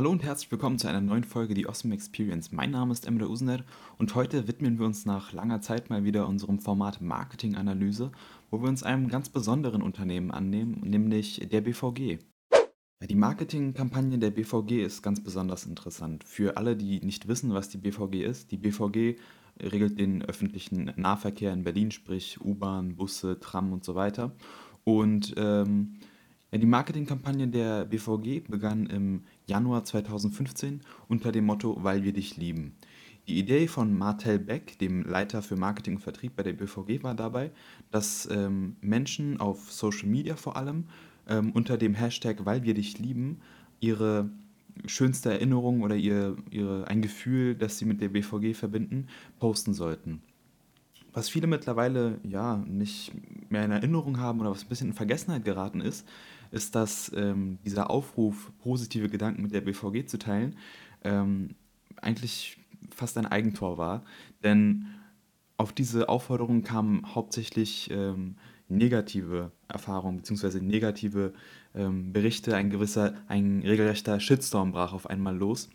Hallo und herzlich willkommen zu einer neuen Folge Die Awesome Experience. Mein Name ist Emre Usner und heute widmen wir uns nach langer Zeit mal wieder unserem Format Marketinganalyse, wo wir uns einem ganz besonderen Unternehmen annehmen, nämlich der BVG. Die Marketingkampagne der BVG ist ganz besonders interessant. Für alle, die nicht wissen, was die BVG ist, die BVG regelt den öffentlichen Nahverkehr in Berlin, sprich U-Bahn, Busse, Tram und so weiter. Und ähm, ja, die Marketingkampagne der BVG begann im Januar 2015 unter dem Motto Weil wir dich lieben. Die Idee von Martel Beck, dem Leiter für Marketing und Vertrieb bei der BVG, war dabei, dass ähm, Menschen auf Social Media vor allem ähm, unter dem Hashtag Weil wir dich lieben ihre schönste Erinnerung oder ihr, ihre, ein Gefühl, das sie mit der BVG verbinden, posten sollten. Was viele mittlerweile ja nicht mehr in Erinnerung haben oder was ein bisschen in Vergessenheit geraten ist, ist, dass ähm, dieser Aufruf, positive Gedanken mit der BVG zu teilen, ähm, eigentlich fast ein Eigentor war. Denn auf diese Aufforderung kamen hauptsächlich ähm, negative Erfahrungen bzw. negative ähm, Berichte. Ein gewisser, ein regelrechter Shitstorm brach auf einmal los.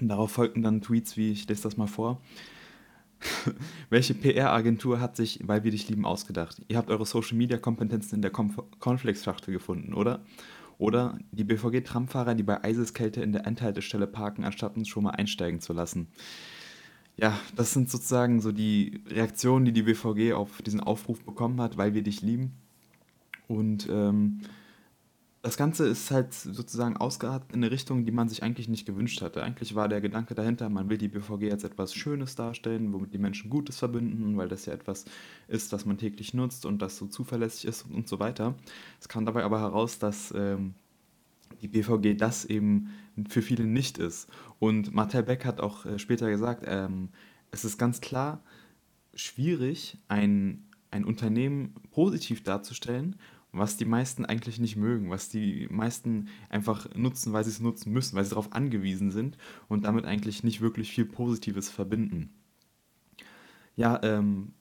Und darauf folgten dann Tweets wie, ich lese das mal vor. Welche PR-Agentur hat sich Weil wir dich lieben ausgedacht? Ihr habt eure Social-Media-Kompetenzen in der Cornflakes-Schachtel gefunden, oder? Oder die BVG-Tramfahrer, die bei Eiseskälte in der Endhaltestelle parken, anstatt uns schon mal einsteigen zu lassen. Ja, das sind sozusagen so die Reaktionen, die die BVG auf diesen Aufruf bekommen hat, weil wir dich lieben. Und ähm, das Ganze ist halt sozusagen ausgeartet in eine Richtung, die man sich eigentlich nicht gewünscht hatte. Eigentlich war der Gedanke dahinter, man will die BVG als etwas Schönes darstellen, womit die Menschen Gutes verbinden, weil das ja etwas ist, das man täglich nutzt und das so zuverlässig ist und so weiter. Es kam dabei aber heraus, dass ähm, die BVG das eben für viele nicht ist. Und Martel Beck hat auch äh, später gesagt, ähm, es ist ganz klar schwierig, ein, ein Unternehmen positiv darzustellen was die meisten eigentlich nicht mögen, was die meisten einfach nutzen, weil sie es nutzen müssen, weil sie darauf angewiesen sind und damit eigentlich nicht wirklich viel Positives verbinden. Ja, ähm,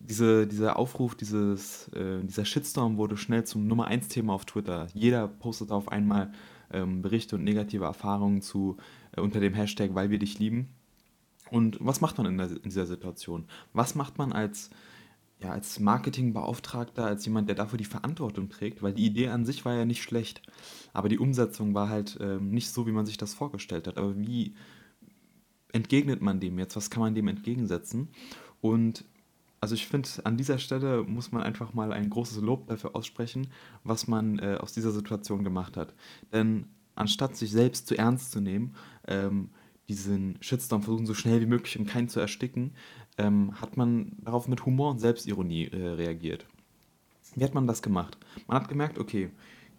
diese, dieser Aufruf, dieses, äh, dieser Shitstorm wurde schnell zum Nummer 1 Thema auf Twitter. Jeder postet auf einmal ähm, Berichte und negative Erfahrungen zu äh, unter dem Hashtag, weil wir dich lieben. Und was macht man in, der, in dieser Situation? Was macht man als ja, als Marketingbeauftragter, als jemand, der dafür die Verantwortung trägt, weil die Idee an sich war ja nicht schlecht, aber die Umsetzung war halt ähm, nicht so, wie man sich das vorgestellt hat. Aber wie entgegnet man dem jetzt? Was kann man dem entgegensetzen? Und also ich finde, an dieser Stelle muss man einfach mal ein großes Lob dafür aussprechen, was man äh, aus dieser Situation gemacht hat. Denn anstatt sich selbst zu ernst zu nehmen, ähm, diesen Shitstorm versuchen, so schnell wie möglich im Keim zu ersticken, ähm, hat man darauf mit Humor und Selbstironie äh, reagiert. Wie hat man das gemacht? Man hat gemerkt, okay,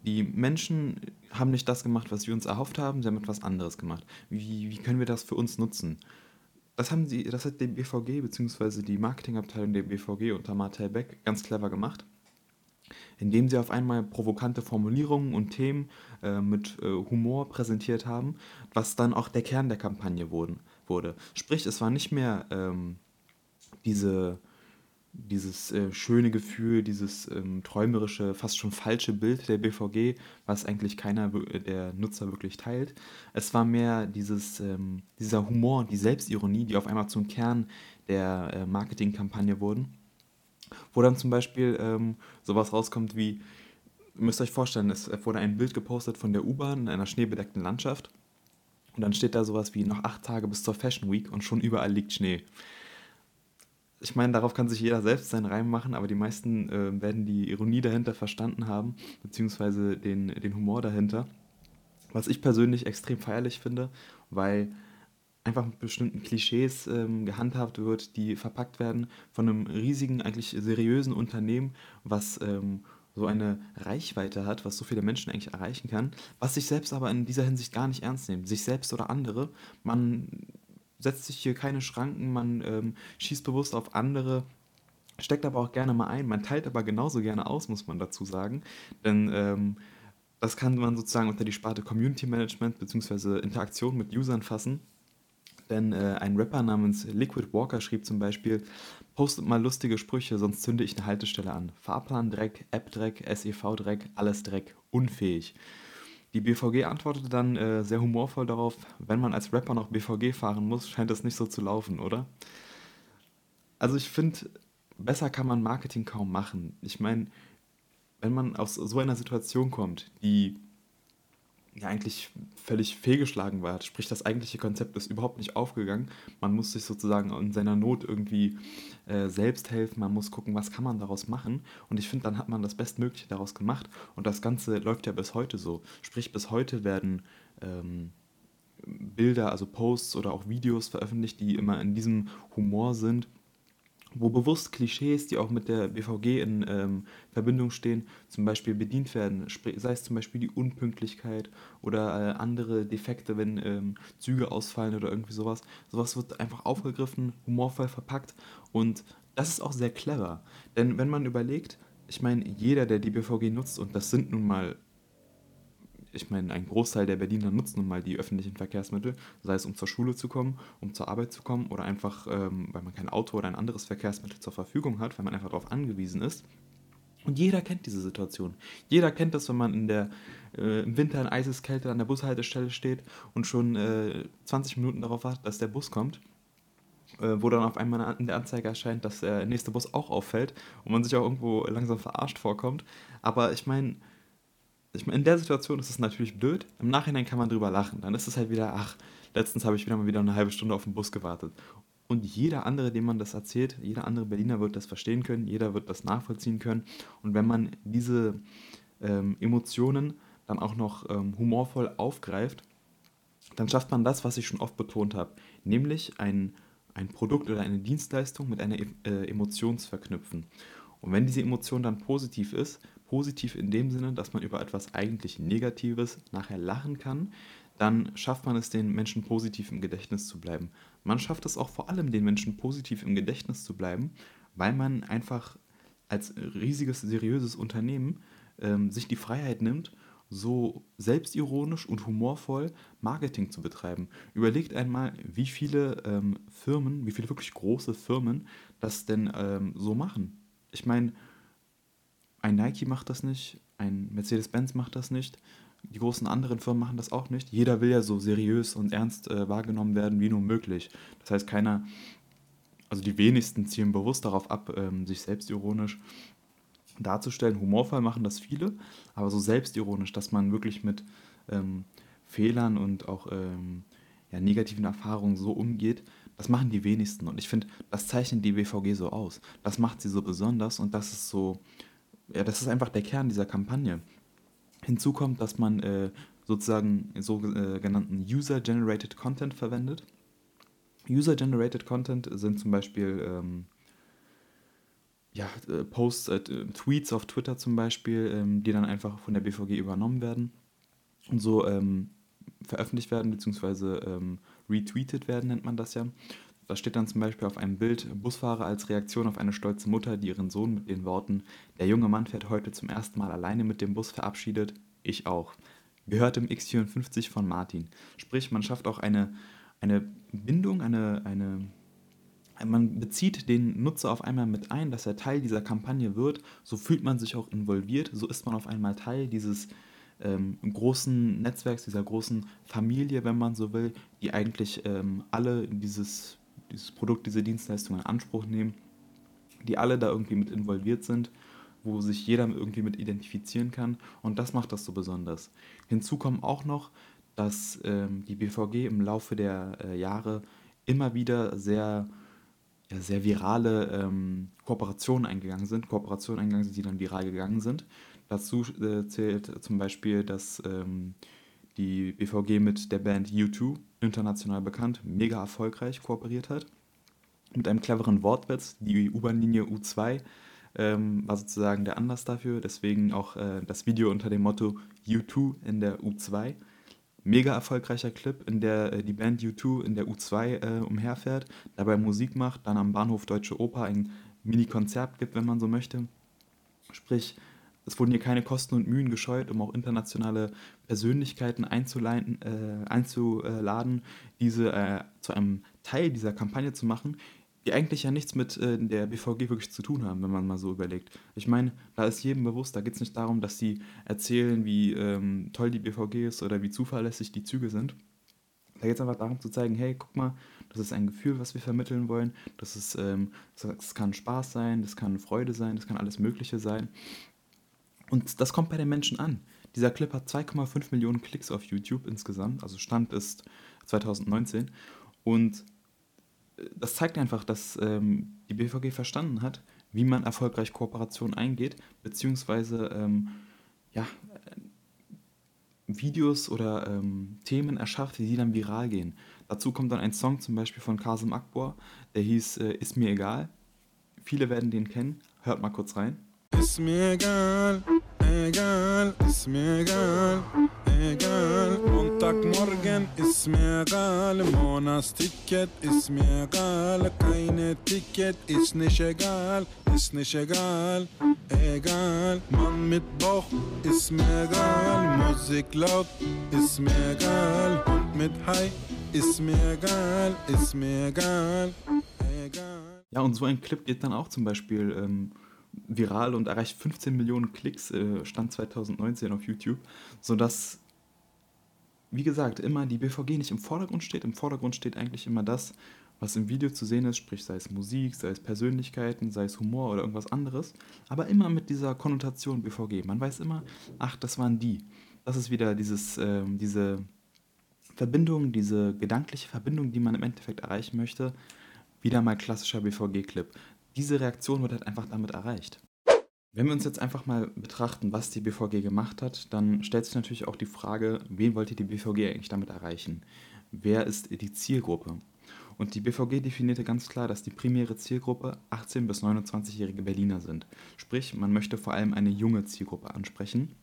die Menschen haben nicht das gemacht, was wir uns erhofft haben, sie haben etwas anderes gemacht. Wie, wie können wir das für uns nutzen? Das, haben sie, das hat die BVG bzw. die Marketingabteilung der BVG unter Martel Beck ganz clever gemacht indem sie auf einmal provokante Formulierungen und Themen äh, mit äh, Humor präsentiert haben, was dann auch der Kern der Kampagne wurden, wurde. Sprich, es war nicht mehr ähm, diese, dieses äh, schöne Gefühl, dieses ähm, träumerische, fast schon falsche Bild der BVG, was eigentlich keiner der Nutzer wirklich teilt. Es war mehr dieses, ähm, dieser Humor die Selbstironie, die auf einmal zum Kern der äh, Marketingkampagne wurden wo dann zum Beispiel ähm, sowas rauskommt wie, ihr müsst euch vorstellen, es wurde ein Bild gepostet von der U-Bahn in einer schneebedeckten Landschaft und dann steht da sowas wie noch acht Tage bis zur Fashion Week und schon überall liegt Schnee. Ich meine, darauf kann sich jeder selbst seinen Reim machen, aber die meisten äh, werden die Ironie dahinter verstanden haben, beziehungsweise den, den Humor dahinter. Was ich persönlich extrem feierlich finde, weil einfach mit bestimmten Klischees ähm, gehandhabt wird, die verpackt werden von einem riesigen, eigentlich seriösen Unternehmen, was ähm, so eine Reichweite hat, was so viele Menschen eigentlich erreichen kann, was sich selbst aber in dieser Hinsicht gar nicht ernst nimmt, sich selbst oder andere. Man setzt sich hier keine Schranken, man ähm, schießt bewusst auf andere, steckt aber auch gerne mal ein, man teilt aber genauso gerne aus, muss man dazu sagen, denn ähm, das kann man sozusagen unter die Sparte Community Management bzw. Interaktion mit Usern fassen. Denn äh, ein Rapper namens Liquid Walker schrieb zum Beispiel, postet mal lustige Sprüche, sonst zünde ich eine Haltestelle an. Fahrplan Dreck, App Dreck, SEV Dreck, alles Dreck, unfähig. Die BVG antwortete dann äh, sehr humorvoll darauf, wenn man als Rapper noch BVG fahren muss, scheint das nicht so zu laufen, oder? Also ich finde, besser kann man Marketing kaum machen. Ich meine, wenn man aus so einer Situation kommt, die ja eigentlich völlig fehlgeschlagen war. Sprich, das eigentliche Konzept ist überhaupt nicht aufgegangen. Man muss sich sozusagen in seiner Not irgendwie äh, selbst helfen. Man muss gucken, was kann man daraus machen. Und ich finde, dann hat man das Bestmögliche daraus gemacht. Und das Ganze läuft ja bis heute so. Sprich, bis heute werden ähm, Bilder, also Posts oder auch Videos veröffentlicht, die immer in diesem Humor sind wo bewusst Klischees, die auch mit der BVG in ähm, Verbindung stehen, zum Beispiel bedient werden. Sei es zum Beispiel die Unpünktlichkeit oder äh, andere Defekte, wenn ähm, Züge ausfallen oder irgendwie sowas. Sowas wird einfach aufgegriffen, humorvoll verpackt und das ist auch sehr clever. Denn wenn man überlegt, ich meine, jeder, der die BVG nutzt, und das sind nun mal ich meine, ein Großteil der Berliner nutzt nun mal die öffentlichen Verkehrsmittel, sei es um zur Schule zu kommen, um zur Arbeit zu kommen oder einfach, ähm, weil man kein Auto oder ein anderes Verkehrsmittel zur Verfügung hat, weil man einfach darauf angewiesen ist. Und jeder kennt diese Situation. Jeder kennt das, wenn man in der, äh, im Winter in Eiseskälte an der Bushaltestelle steht und schon äh, 20 Minuten darauf wartet, dass der Bus kommt äh, wo dann auf einmal in der Anzeige erscheint, dass der nächste Bus auch auffällt und man sich auch irgendwo langsam verarscht vorkommt. Aber ich meine, ich meine, in der Situation ist es natürlich blöd. Im Nachhinein kann man drüber lachen. Dann ist es halt wieder, ach, letztens habe ich wieder mal wieder eine halbe Stunde auf den Bus gewartet. Und jeder andere, dem man das erzählt, jeder andere Berliner wird das verstehen können, jeder wird das nachvollziehen können. Und wenn man diese ähm, Emotionen dann auch noch ähm, humorvoll aufgreift, dann schafft man das, was ich schon oft betont habe, nämlich ein, ein Produkt oder eine Dienstleistung mit einer äh, Emotion zu verknüpfen. Und wenn diese Emotion dann positiv ist, positiv in dem Sinne, dass man über etwas eigentlich Negatives nachher lachen kann, dann schafft man es den Menschen positiv im Gedächtnis zu bleiben. Man schafft es auch vor allem den Menschen positiv im Gedächtnis zu bleiben, weil man einfach als riesiges, seriöses Unternehmen ähm, sich die Freiheit nimmt, so selbstironisch und humorvoll Marketing zu betreiben. Überlegt einmal, wie viele ähm, Firmen, wie viele wirklich große Firmen das denn ähm, so machen. Ich meine, ein Nike macht das nicht, ein Mercedes-Benz macht das nicht, die großen anderen Firmen machen das auch nicht. Jeder will ja so seriös und ernst äh, wahrgenommen werden wie nur möglich. Das heißt, keiner, also die wenigsten zielen bewusst darauf ab, ähm, sich selbstironisch darzustellen. Humorvoll machen das viele, aber so selbstironisch, dass man wirklich mit ähm, Fehlern und auch ähm, ja, negativen Erfahrungen so umgeht, das machen die wenigsten. Und ich finde, das zeichnet die BVG so aus. Das macht sie so besonders und das ist so ja, das ist einfach der Kern dieser Kampagne. Hinzu kommt, dass man äh, sozusagen sogenannten äh, User-Generated Content verwendet. User-Generated Content sind zum Beispiel ähm, ja, äh, Posts, äh, Tweets auf Twitter zum Beispiel, ähm, die dann einfach von der BVG übernommen werden und so ähm, veröffentlicht werden, beziehungsweise ähm, retweetet werden, nennt man das ja. Da steht dann zum Beispiel auf einem Bild Busfahrer als Reaktion auf eine stolze Mutter, die ihren Sohn mit den Worten Der junge Mann fährt heute zum ersten Mal alleine mit dem Bus verabschiedet. Ich auch. Gehört im X54 von Martin. Sprich, man schafft auch eine, eine Bindung, eine, eine, man bezieht den Nutzer auf einmal mit ein, dass er Teil dieser Kampagne wird. So fühlt man sich auch involviert. So ist man auf einmal Teil dieses ähm, großen Netzwerks, dieser großen Familie, wenn man so will, die eigentlich ähm, alle dieses dieses Produkt, diese Dienstleistung in Anspruch nehmen, die alle da irgendwie mit involviert sind, wo sich jeder irgendwie mit identifizieren kann und das macht das so besonders. Hinzu kommen auch noch, dass ähm, die BVG im Laufe der äh, Jahre immer wieder sehr, ja, sehr virale ähm, Kooperationen eingegangen sind, Kooperationen eingegangen sind, die dann viral gegangen sind. Dazu äh, zählt zum Beispiel, dass ähm, die BVG mit der Band U2, international bekannt, mega erfolgreich kooperiert hat. Mit einem cleveren Wortwitz, die U-Bahn-Linie U2 ähm, war sozusagen der Anlass dafür, deswegen auch äh, das Video unter dem Motto U2 in der U2. Mega erfolgreicher Clip, in der äh, die Band U2 in der U2 äh, umherfährt, dabei Musik macht, dann am Bahnhof Deutsche Oper ein Mini-Konzert gibt, wenn man so möchte. Sprich, es wurden hier keine Kosten und Mühen gescheut, um auch internationale Persönlichkeiten einzuladen, äh, einzuladen diese äh, zu einem Teil dieser Kampagne zu machen. die eigentlich ja nichts mit äh, der BVG wirklich zu tun haben, wenn man mal so überlegt. Ich meine, da ist jedem bewusst, da geht es nicht darum, dass sie erzählen, wie ähm, toll die BVG ist oder wie zuverlässig die Züge sind. Da geht es einfach darum zu zeigen, hey, guck mal, das ist ein Gefühl, was wir vermitteln wollen. Das, ist, ähm, das kann Spaß sein, das kann Freude sein, das kann alles Mögliche sein. Und das kommt bei den Menschen an. Dieser Clip hat 2,5 Millionen Klicks auf YouTube insgesamt, also Stand ist 2019. Und äh, das zeigt einfach, dass ähm, die BVG verstanden hat, wie man erfolgreich Kooperationen eingeht, beziehungsweise ähm, ja, äh, Videos oder ähm, Themen erschafft, die dann viral gehen. Dazu kommt dann ein Song zum Beispiel von Kasim Akbor, der hieß äh, Ist mir egal. Viele werden den kennen. Hört mal kurz rein. Ist mir egal, egal, ist mir egal, egal. Montagmorgen ist mir egal, Monatsticket ist mir egal, keine Ticket ist nicht egal, ist nicht egal, egal. Mann mit Bauch ist mir egal, Musik laut ist mir egal, Hund mit High ist mir egal, ist mir egal, egal. Ja, und so ein Clip geht dann auch zum Beispiel ähm, viral und erreicht 15 Millionen Klicks, äh, Stand 2019 auf YouTube, sodass, wie gesagt, immer die BVG nicht im Vordergrund steht. Im Vordergrund steht eigentlich immer das, was im Video zu sehen ist, sprich sei es Musik, sei es Persönlichkeiten, sei es Humor oder irgendwas anderes, aber immer mit dieser Konnotation BVG. Man weiß immer, ach, das waren die. Das ist wieder dieses, äh, diese Verbindung, diese gedankliche Verbindung, die man im Endeffekt erreichen möchte, wieder mal klassischer BVG-Clip. Diese Reaktion wird halt einfach damit erreicht. Wenn wir uns jetzt einfach mal betrachten, was die BVG gemacht hat, dann stellt sich natürlich auch die Frage, wen wollte die BVG eigentlich damit erreichen? Wer ist die Zielgruppe? Und die BVG definierte ganz klar, dass die primäre Zielgruppe 18- bis 29-jährige Berliner sind. Sprich, man möchte vor allem eine junge Zielgruppe ansprechen,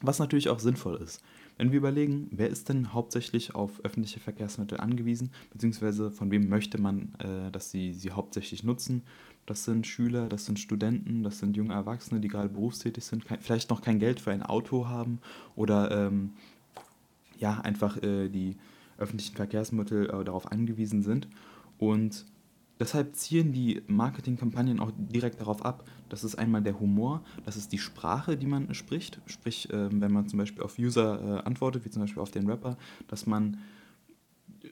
was natürlich auch sinnvoll ist. Wenn wir überlegen, wer ist denn hauptsächlich auf öffentliche Verkehrsmittel angewiesen, beziehungsweise von wem möchte man, äh, dass sie sie hauptsächlich nutzen, das sind Schüler, das sind Studenten, das sind junge Erwachsene, die gerade berufstätig sind, kein, vielleicht noch kein Geld für ein Auto haben oder ähm, ja, einfach äh, die öffentlichen Verkehrsmittel äh, darauf angewiesen sind. Und Deshalb zielen die Marketingkampagnen auch direkt darauf ab. Das ist einmal der Humor, das ist die Sprache, die man spricht. Sprich, äh, wenn man zum Beispiel auf User äh, antwortet, wie zum Beispiel auf den Rapper, dass man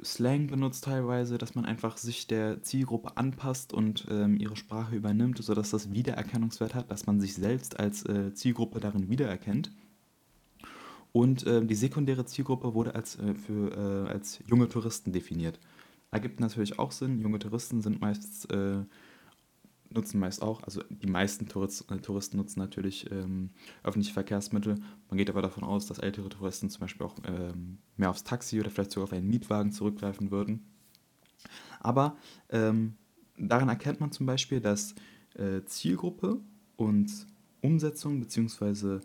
Slang benutzt teilweise, dass man einfach sich der Zielgruppe anpasst und ähm, ihre Sprache übernimmt, sodass das Wiedererkennungswert hat, dass man sich selbst als äh, Zielgruppe darin wiedererkennt. Und äh, die sekundäre Zielgruppe wurde als, äh, für, als junge Touristen definiert. Ergibt natürlich auch Sinn. Junge Touristen sind meist, äh, nutzen meist auch, also die meisten Tourist, äh, Touristen nutzen natürlich ähm, öffentliche Verkehrsmittel. Man geht aber davon aus, dass ältere Touristen zum Beispiel auch ähm, mehr aufs Taxi oder vielleicht sogar auf einen Mietwagen zurückgreifen würden. Aber ähm, daran erkennt man zum Beispiel, dass äh, Zielgruppe und Umsetzung bzw.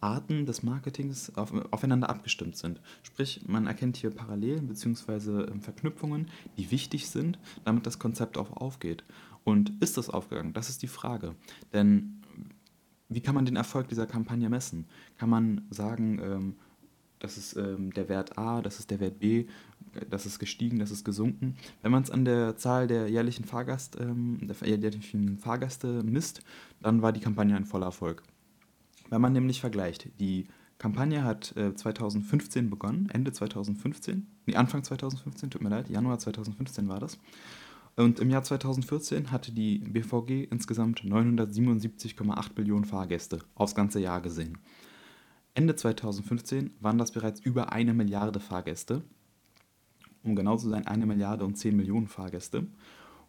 Arten des Marketings auf, aufeinander abgestimmt sind. Sprich, man erkennt hier Parallelen bzw. Ähm, Verknüpfungen, die wichtig sind, damit das Konzept auch aufgeht. Und ist das aufgegangen? Das ist die Frage. Denn wie kann man den Erfolg dieser Kampagne messen? Kann man sagen, ähm, das ist ähm, der Wert A, das ist der Wert B, das ist gestiegen, das ist gesunken. Wenn man es an der Zahl der jährlichen, Fahrgast, ähm, der jährlichen Fahrgäste misst, dann war die Kampagne ein voller Erfolg. Wenn man nämlich vergleicht, die Kampagne hat äh, 2015 begonnen, Ende 2015, nee, Anfang 2015, tut mir leid, Januar 2015 war das. Und im Jahr 2014 hatte die BVG insgesamt 977,8 Millionen Fahrgäste aufs ganze Jahr gesehen. Ende 2015 waren das bereits über eine Milliarde Fahrgäste. Um genau zu sein, eine Milliarde und 10 Millionen Fahrgäste.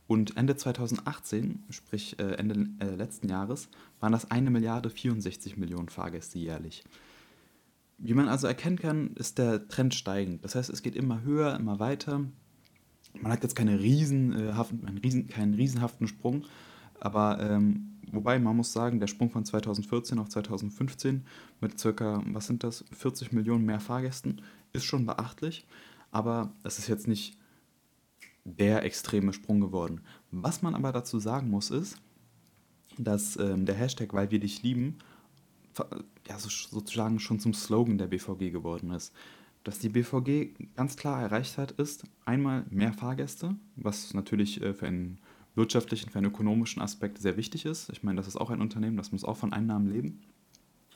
Und Ende 2018, sprich äh, Ende äh, letzten Jahres, waren das 1 Milliarde 64 Millionen Fahrgäste jährlich. Wie man also erkennen kann, ist der Trend steigend. Das heißt, es geht immer höher, immer weiter. Man hat jetzt keine riesen, äh, keinen riesenhaften Sprung, aber ähm, wobei man muss sagen, der Sprung von 2014 auf 2015 mit circa, was sind das, 40 Millionen mehr Fahrgästen ist schon beachtlich, aber es ist jetzt nicht der extreme Sprung geworden. Was man aber dazu sagen muss, ist, dass ähm, der Hashtag Weil wir dich lieben ja, so, sozusagen schon zum Slogan der BVG geworden ist. dass die BVG ganz klar erreicht hat, ist einmal mehr Fahrgäste, was natürlich äh, für einen wirtschaftlichen, für einen ökonomischen Aspekt sehr wichtig ist. Ich meine, das ist auch ein Unternehmen, das muss auch von Einnahmen leben.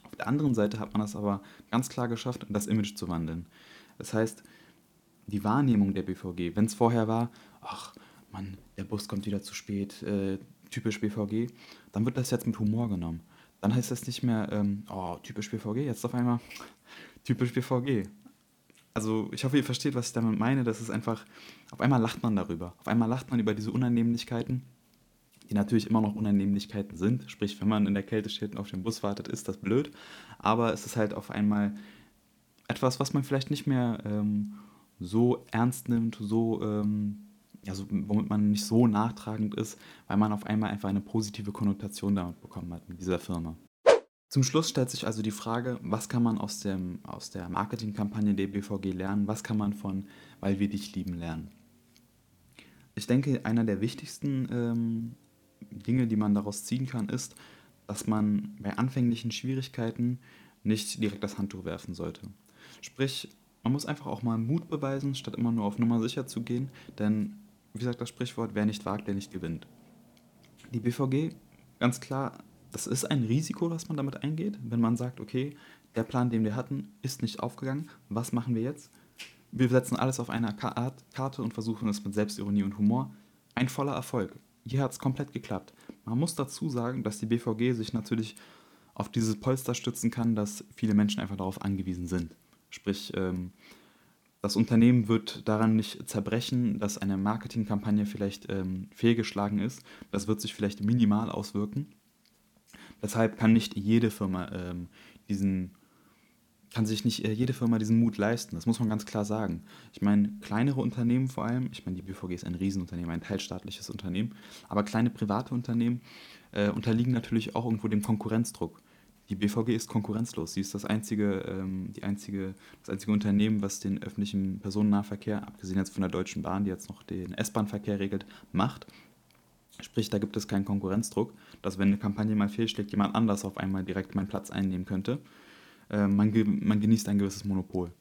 Auf der anderen Seite hat man es aber ganz klar geschafft, das Image zu wandeln. Das heißt, die Wahrnehmung der BVG, wenn es vorher war, ach, Mann, der Bus kommt wieder zu spät, äh, typisch BVG, dann wird das jetzt mit Humor genommen. Dann heißt das nicht mehr, ähm, oh, typisch BVG, jetzt auf einmal typisch BVG. Also ich hoffe, ihr versteht, was ich damit meine. Das ist einfach, auf einmal lacht man darüber. Auf einmal lacht man über diese Unannehmlichkeiten, die natürlich immer noch Unannehmlichkeiten sind. Sprich, wenn man in der Kälte steht und auf den Bus wartet, ist das blöd. Aber es ist halt auf einmal etwas, was man vielleicht nicht mehr ähm, so ernst nimmt, so, ähm, ja, so, womit man nicht so nachtragend ist, weil man auf einmal einfach eine positive Konnotation damit bekommen hat mit dieser Firma. Zum Schluss stellt sich also die Frage, was kann man aus, dem, aus der Marketingkampagne der BVG lernen? Was kann man von Weil wir dich lieben lernen? Ich denke, einer der wichtigsten ähm, Dinge, die man daraus ziehen kann, ist, dass man bei anfänglichen Schwierigkeiten nicht direkt das Handtuch werfen sollte. Sprich, man muss einfach auch mal Mut beweisen, statt immer nur auf Nummer sicher zu gehen, denn, wie sagt das Sprichwort, wer nicht wagt, der nicht gewinnt. Die BVG, ganz klar, das ist ein Risiko, was man damit eingeht, wenn man sagt, okay, der Plan, den wir hatten, ist nicht aufgegangen. Was machen wir jetzt? Wir setzen alles auf eine Karte und versuchen es mit Selbstironie und Humor. Ein voller Erfolg. Hier hat es komplett geklappt. Man muss dazu sagen, dass die BVG sich natürlich auf dieses Polster stützen kann, dass viele Menschen einfach darauf angewiesen sind. Sprich, ähm, das Unternehmen wird daran nicht zerbrechen, dass eine Marketingkampagne vielleicht ähm, fehlgeschlagen ist. Das wird sich vielleicht minimal auswirken. Deshalb kann nicht jede Firma ähm, diesen, kann sich nicht äh, jede Firma diesen Mut leisten. Das muss man ganz klar sagen. Ich meine, kleinere Unternehmen vor allem, ich meine, die BVG ist ein Riesenunternehmen, ein teilstaatliches Unternehmen, aber kleine private Unternehmen äh, unterliegen natürlich auch irgendwo dem Konkurrenzdruck. Die BVG ist konkurrenzlos. Sie ist das einzige, ähm, die einzige, das einzige Unternehmen, was den öffentlichen Personennahverkehr, abgesehen jetzt von der Deutschen Bahn, die jetzt noch den S-Bahn-Verkehr regelt, macht. Sprich, da gibt es keinen Konkurrenzdruck, dass wenn eine Kampagne mal fehlschlägt, jemand anders auf einmal direkt meinen Platz einnehmen könnte. Äh, man, ge man, genießt ein gewisses Monopol.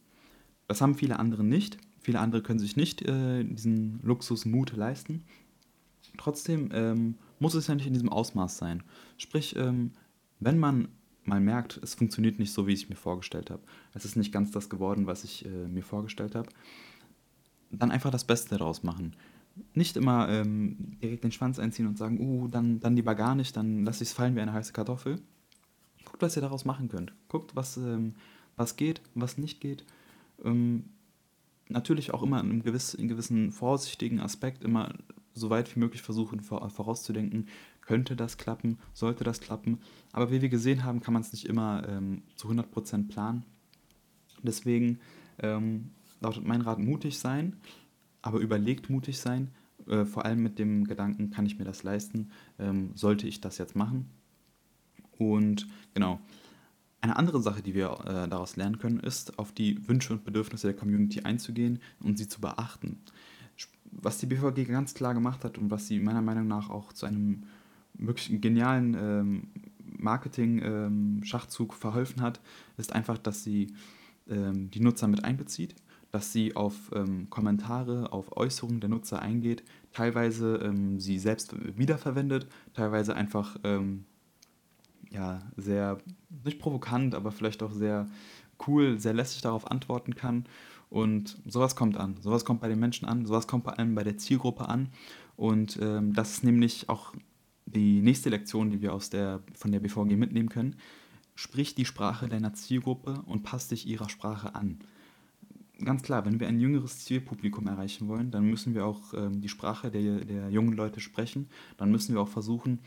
Das haben viele andere nicht. Viele andere können sich nicht äh, diesen Luxusmut leisten. Trotzdem ähm, muss es ja nicht in diesem Ausmaß sein. Sprich, ähm, wenn man mal merkt, es funktioniert nicht so, wie ich mir vorgestellt habe, es ist nicht ganz das geworden, was ich äh, mir vorgestellt habe, dann einfach das Beste daraus machen nicht immer ähm, direkt den Schwanz einziehen und sagen, uh, dann, dann lieber gar nicht, dann lasse ich es fallen wie eine heiße Kartoffel. Guckt, was ihr daraus machen könnt. Guckt, was, ähm, was geht, was nicht geht. Ähm, natürlich auch immer in einem gewiss, in gewissen vorsichtigen Aspekt immer so weit wie möglich versuchen vorauszudenken, könnte das klappen, sollte das klappen. Aber wie wir gesehen haben, kann man es nicht immer ähm, zu 100% planen. Deswegen ähm, lautet mein Rat mutig sein, aber überlegt mutig sein, äh, vor allem mit dem Gedanken, kann ich mir das leisten, ähm, sollte ich das jetzt machen. Und genau, eine andere Sache, die wir äh, daraus lernen können, ist, auf die Wünsche und Bedürfnisse der Community einzugehen und sie zu beachten. Was die BVG ganz klar gemacht hat und was sie meiner Meinung nach auch zu einem wirklich genialen ähm, Marketing-Schachzug ähm, verholfen hat, ist einfach, dass sie ähm, die Nutzer mit einbezieht dass sie auf ähm, Kommentare, auf Äußerungen der Nutzer eingeht, teilweise sie selbst wiederverwendet, teilweise einfach ja, sehr, nicht provokant, aber vielleicht auch sehr cool, sehr lässig darauf antworten kann. Und sowas kommt an. Sowas kommt bei den Menschen an, sowas kommt bei allem bei der Zielgruppe an. Und ähm, das ist nämlich auch die nächste Lektion, die wir aus der, von der BVG mitnehmen können. Sprich die Sprache deiner Zielgruppe und passt dich ihrer Sprache an ganz klar, wenn wir ein jüngeres Zielpublikum erreichen wollen, dann müssen wir auch ähm, die Sprache der, der jungen Leute sprechen. Dann müssen wir auch versuchen,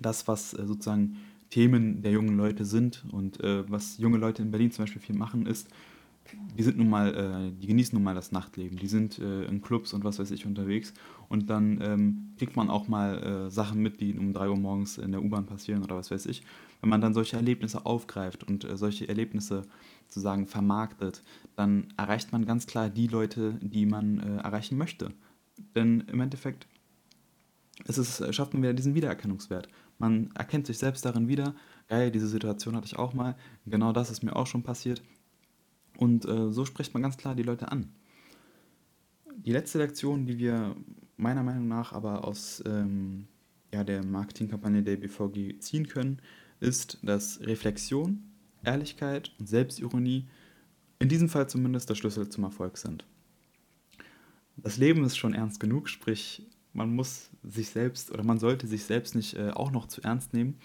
das, was äh, sozusagen Themen der jungen Leute sind und äh, was junge Leute in Berlin zum Beispiel viel machen, ist, die sind nun mal, äh, die genießen nun mal das Nachtleben, die sind äh, in Clubs und was weiß ich unterwegs und dann ähm, kriegt man auch mal äh, Sachen mit, die um 3 Uhr morgens in der U-Bahn passieren oder was weiß ich. Wenn man dann solche Erlebnisse aufgreift und äh, solche Erlebnisse sozusagen vermarktet, dann erreicht man ganz klar die Leute, die man äh, erreichen möchte. Denn im Endeffekt ist es, äh, schafft man wieder diesen Wiedererkennungswert. Man erkennt sich selbst darin wieder, geil, diese Situation hatte ich auch mal, genau das ist mir auch schon passiert. Und äh, so spricht man ganz klar die Leute an. Die letzte Lektion, die wir meiner Meinung nach aber aus ähm, ja, der Marketingkampagne der BVG ziehen können, ist, dass Reflexion, Ehrlichkeit und Selbstironie in diesem Fall zumindest der Schlüssel zum Erfolg sind. Das Leben ist schon ernst genug, sprich, man muss sich selbst oder man sollte sich selbst nicht äh, auch noch zu ernst nehmen.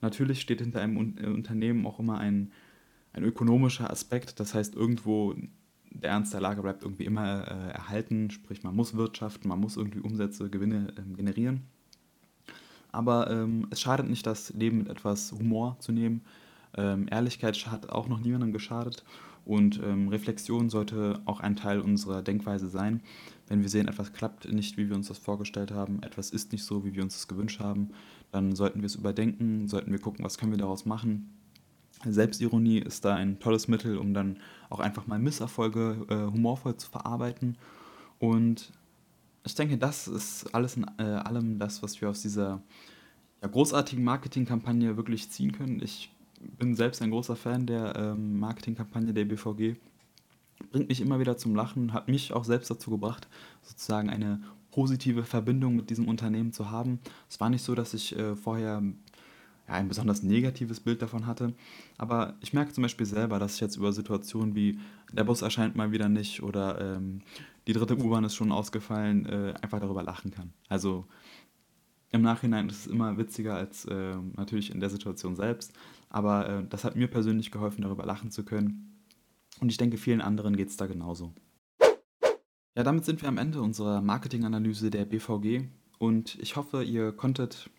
Natürlich steht hinter einem Un äh, Unternehmen auch immer ein, ein ökonomischer Aspekt, das heißt, irgendwo der Ernst der Lage bleibt irgendwie immer äh, erhalten, sprich, man muss wirtschaften, man muss irgendwie Umsätze, Gewinne ähm, generieren. Aber ähm, es schadet nicht, das Leben mit etwas Humor zu nehmen. Ähm, Ehrlichkeit hat auch noch niemandem geschadet und ähm, Reflexion sollte auch ein Teil unserer Denkweise sein. Wenn wir sehen, etwas klappt nicht, wie wir uns das vorgestellt haben, etwas ist nicht so, wie wir uns das gewünscht haben, dann sollten wir es überdenken, sollten wir gucken, was können wir daraus machen. Selbstironie ist da ein tolles Mittel, um dann auch einfach mal Misserfolge äh, humorvoll zu verarbeiten. Und ich denke, das ist alles in äh, allem das, was wir aus dieser ja, großartigen Marketingkampagne wirklich ziehen können. Ich bin selbst ein großer Fan der ähm, Marketingkampagne der BVG. Bringt mich immer wieder zum Lachen, hat mich auch selbst dazu gebracht, sozusagen eine positive Verbindung mit diesem Unternehmen zu haben. Es war nicht so, dass ich äh, vorher ja, ein besonders negatives Bild davon hatte. Aber ich merke zum Beispiel selber, dass ich jetzt über Situationen wie der Bus erscheint mal wieder nicht oder ähm, die dritte U-Bahn ist schon ausgefallen, äh, einfach darüber lachen kann. Also im Nachhinein ist es immer witziger als äh, natürlich in der Situation selbst. Aber äh, das hat mir persönlich geholfen, darüber lachen zu können. Und ich denke, vielen anderen geht es da genauso. Ja, damit sind wir am Ende unserer Marketinganalyse der BVG. Und ich hoffe, ihr konntet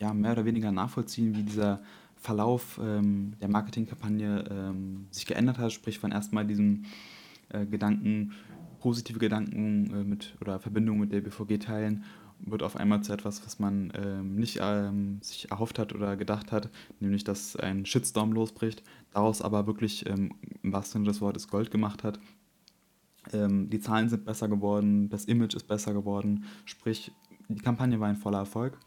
ja, mehr oder weniger nachvollziehen, wie dieser Verlauf ähm, der Marketingkampagne ähm, sich geändert hat, sprich von erstmal diesem äh, Gedanken, positive Gedanken äh, mit oder Verbindungen mit der BVG teilen, wird auf einmal zu etwas, was man ähm, nicht ähm, sich erhofft hat oder gedacht hat, nämlich dass ein Shitstorm losbricht, daraus aber wirklich ähm, im wahrsten Sinne des Wortes Gold gemacht hat. Ähm, die Zahlen sind besser geworden, das Image ist besser geworden, sprich die Kampagne war ein voller Erfolg.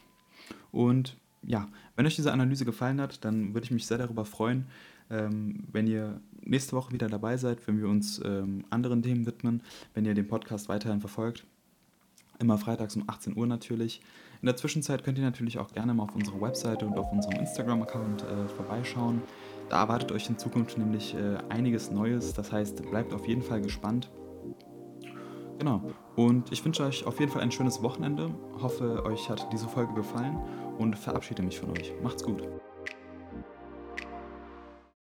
Und ja, wenn euch diese Analyse gefallen hat, dann würde ich mich sehr darüber freuen, ähm, wenn ihr nächste Woche wieder dabei seid, wenn wir uns ähm, anderen Themen widmen, wenn ihr den Podcast weiterhin verfolgt. Immer freitags um 18 Uhr natürlich. In der Zwischenzeit könnt ihr natürlich auch gerne mal auf unserer Webseite und auf unserem Instagram-Account äh, vorbeischauen. Da erwartet euch in Zukunft nämlich äh, einiges Neues. Das heißt, bleibt auf jeden Fall gespannt. Genau. Und ich wünsche euch auf jeden Fall ein schönes Wochenende. Hoffe, euch hat diese Folge gefallen und verabschiede mich von euch. Macht's gut.